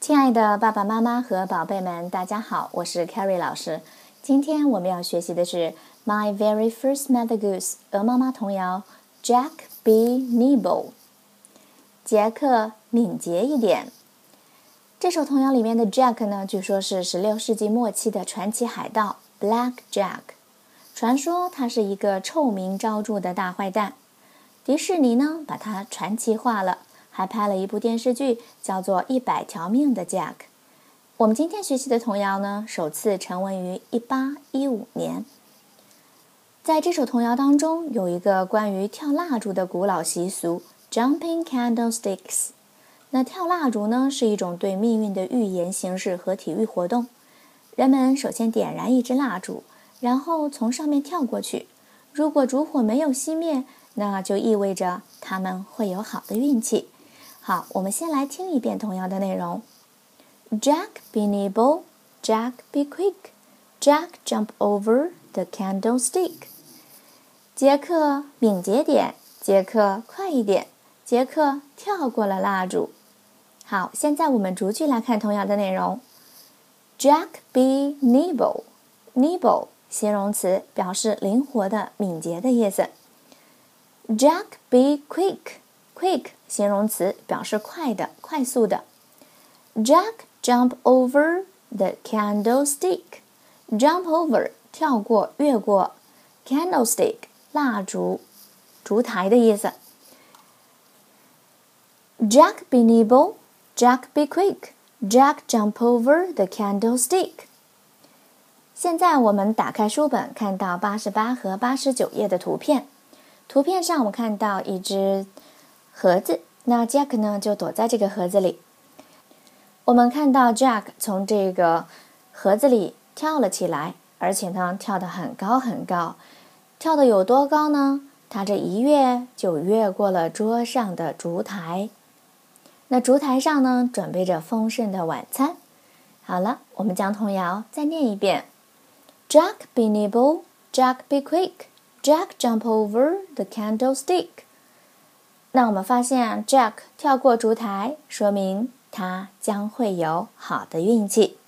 亲爱的爸爸妈妈和宝贝们，大家好，我是 Carrie 老师。今天我们要学习的是《My Very First Mother Goose》鹅妈妈童谣，Jack Be Nimble。杰克敏捷一点。这首童谣里面的 Jack 呢，据说是16世纪末期的传奇海盗 Black Jack。传说他是一个臭名昭著的大坏蛋。迪士尼呢，把他传奇化了。还拍了一部电视剧，叫做《一百条命的 Jack》。我们今天学习的童谣呢，首次成文于一八一五年。在这首童谣当中，有一个关于跳蜡烛的古老习俗 ——Jumping Candlesticks。那跳蜡烛呢，是一种对命运的预言形式和体育活动。人们首先点燃一支蜡烛，然后从上面跳过去。如果烛火没有熄灭，那就意味着他们会有好的运气。好，我们先来听一遍童谣的内容。Jack be nimble, Jack be quick, Jack jump over the candlestick。杰克敏捷点，杰克快一点，杰克跳过了蜡烛。好，现在我们逐句来看童谣的内容。Jack be nimble, nimble 形容词表示灵活的、敏捷的意思。Jack be quick。Quick 形容词表示快的、快速的。Jack jump over the candlestick. Jump over 跳过、越过。Candlestick 蜡烛、烛台的意思。Jack be nimble, Jack be quick. Jack jump over the candlestick. 现在我们打开书本，看到八十八和八十九页的图片。图片上我们看到一只。盒子，那 Jack 呢就躲在这个盒子里。我们看到 Jack 从这个盒子里跳了起来，而且呢跳得很高很高，跳得有多高呢？他这一跃就越过了桌上的烛台。那烛台上呢准备着丰盛的晚餐。好了，我们将童谣再念一遍：Jack be nimble, Jack be quick, Jack jump over the candlestick. 那我们发现，Jack 跳过烛台，说明他将会有好的运气。